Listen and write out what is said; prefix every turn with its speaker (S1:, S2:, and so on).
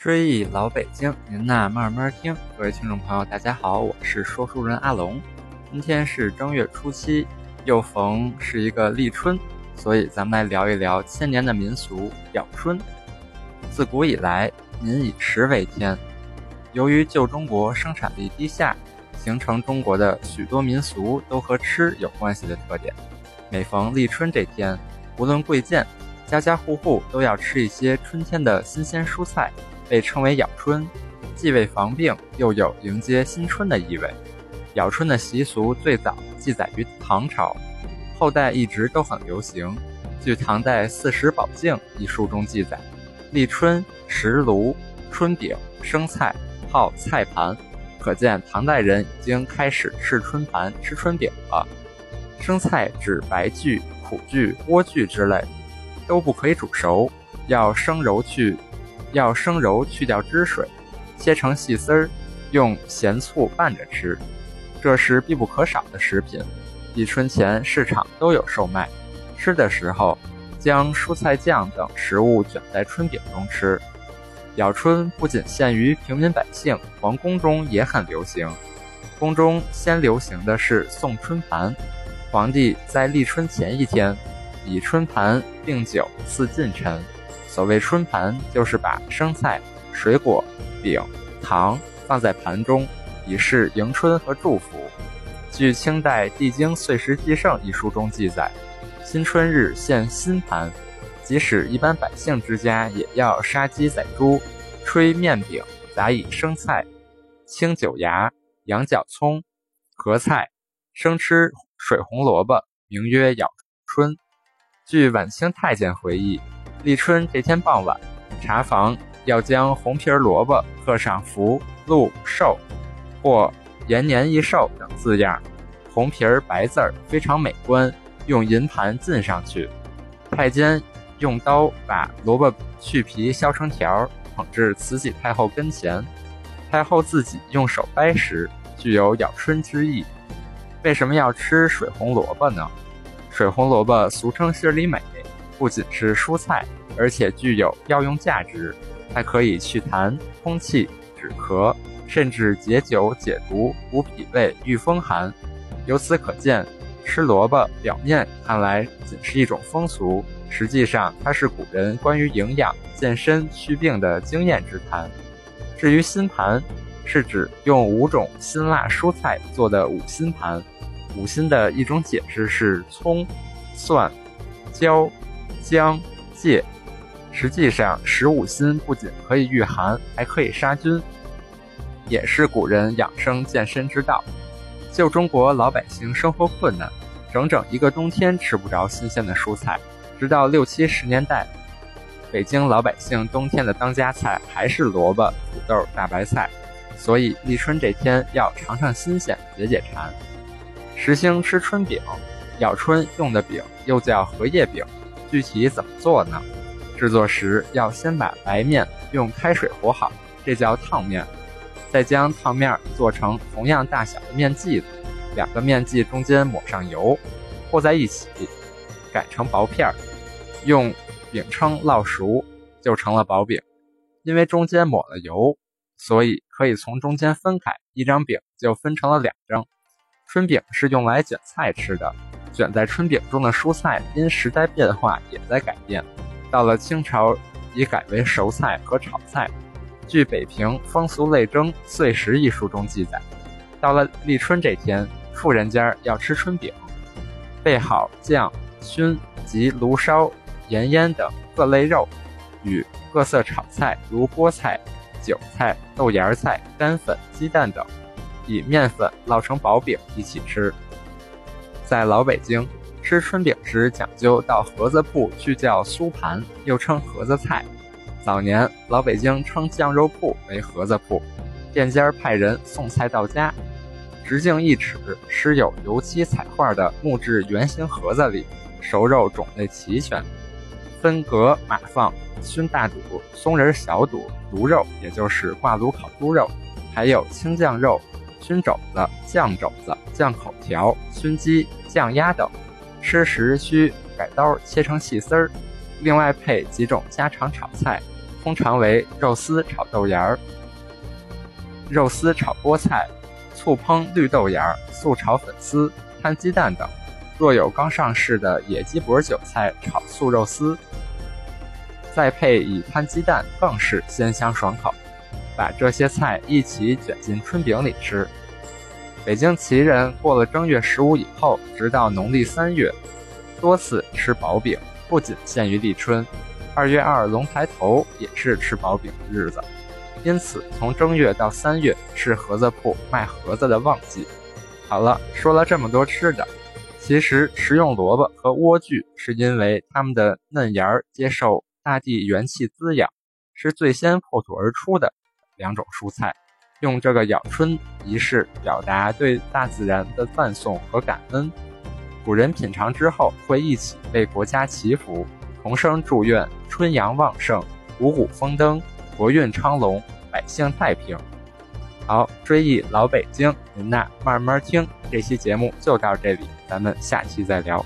S1: 追忆老北京，您呐慢慢听。各位听众朋友，大家好，我是说书人阿龙。今天是正月初七，又逢是一个立春，所以咱们来聊一聊千年的民俗咬春。自古以来，民以食为天。由于旧中国生产力低下，形成中国的许多民俗都和吃有关系的特点。每逢立春这天，无论贵贱，家家户户都要吃一些春天的新鲜蔬菜。被称为咬春，既为防病，又有迎接新春的意味。咬春的习俗最早记载于唐朝，后代一直都很流行。据唐代《四时宝镜》一书中记载，立春食炉、春饼、生菜，号菜盘，可见唐代人已经开始吃春盘、吃春饼了。生菜指白苣、苦苣、莴苣之类，都不可以煮熟，要生揉去。要生揉去掉汁水，切成细丝儿，用咸醋拌着吃，这是必不可少的食品。立春前市场都有售卖。吃的时候，将蔬菜酱等食物卷在春饼中吃。咬春不仅限于平民百姓，皇宫中也很流行。宫中先流行的是送春盘，皇帝在立春前一天，以春盘并酒赐近臣。所谓春盘，就是把生菜、水果、饼、糖放在盘中，以示迎春和祝福。据清代《帝京岁时记胜》一书中记载，新春日献新盘，即使一般百姓之家，也要杀鸡宰猪，吹面饼，杂以生菜、青韭芽、羊角葱、合菜，生吃水红萝卜，名曰咬春。据晚清太监回忆。立春这天傍晚，茶房要将红皮萝卜刻上“福、禄、寿”或“延年益寿”等字样，红皮儿白字儿非常美观，用银盘浸上去。太监用刀把萝卜去皮削成条，捧至慈禧太后跟前。太后自己用手掰时，具有咬春之意。为什么要吃水红萝卜呢？水红萝卜俗称心里美。不仅是蔬菜，而且具有药用价值，还可以祛痰、通气、止咳，甚至解酒解毒、补脾胃、御风寒。由此可见，吃萝卜表面看来仅是一种风俗，实际上它是古人关于营养、健身、祛病的经验之谈。至于辛盘，是指用五种辛辣蔬菜做的五辛盘。五辛的一种解释是葱、蒜、椒。姜、芥，实际上十五辛不仅可以御寒，还可以杀菌，也是古人养生健身之道。旧中国老百姓生活困难，整整一个冬天吃不着新鲜的蔬菜，直到六七十年代，北京老百姓冬天的当家菜还是萝卜、土豆、大白菜，所以立春这天要尝尝新鲜，解解馋。时兴吃春饼，咬春用的饼又叫荷叶饼。具体怎么做呢？制作时要先把白面用开水和好，这叫烫面，再将烫面做成同样大小的面剂子，两个面剂中间抹上油，和在一起，擀成薄片儿，用饼铛烙熟，就成了薄饼。因为中间抹了油，所以可以从中间分开，一张饼就分成了两张。春饼是用来卷菜吃的。卷在春饼中的蔬菜因时代变化也在改变，到了清朝已改为熟菜和炒菜。据《北平风俗类征·岁时》一书中记载，到了立春这天，富人家要吃春饼，备好酱、熏及炉烧、盐腌等各类肉，与各色炒菜如菠菜、韭菜、豆芽菜、干粉、鸡蛋等，以面粉烙成薄饼一起吃。在老北京吃春饼时，讲究到盒子铺去叫酥盘，又称盒子菜。早年老北京称酱肉铺为盒子铺，店家派人送菜到家，直径一尺、施有油漆彩画的木质圆形盒子里，熟肉种类齐全，分隔码放，熏大肚、松仁小肚、炉肉，也就是挂炉烤猪肉，还有青酱肉。熏肘子、酱肘子、酱口条、熏鸡、酱鸭等，吃时需改刀切成细丝儿。另外配几种家常炒菜，通常为肉丝炒豆芽儿、肉丝炒菠菜、醋烹绿豆芽、素炒粉丝、摊鸡蛋等。若有刚上市的野鸡脖韭菜炒素肉丝，再配以摊鸡蛋，更是鲜香爽口。把这些菜一起卷进春饼里吃。北京旗人过了正月十五以后，直到农历三月，多次吃薄饼，不仅限于立春，二月二龙抬头也是吃薄饼的日子。因此，从正月到三月是盒子铺卖盒子的旺季。好了，说了这么多吃的，其实食用萝卜和莴苣是因为它们的嫩芽儿接受大地元气滋养，是最先破土而出的两种蔬菜。用这个咬春仪式表达对大自然的赞颂和感恩。古人品尝之后会一起为国家祈福，同声祝愿春阳旺盛、五谷丰登、国运昌隆、百姓太平。好，追忆老北京，您呐慢慢听。这期节目就到这里，咱们下期再聊。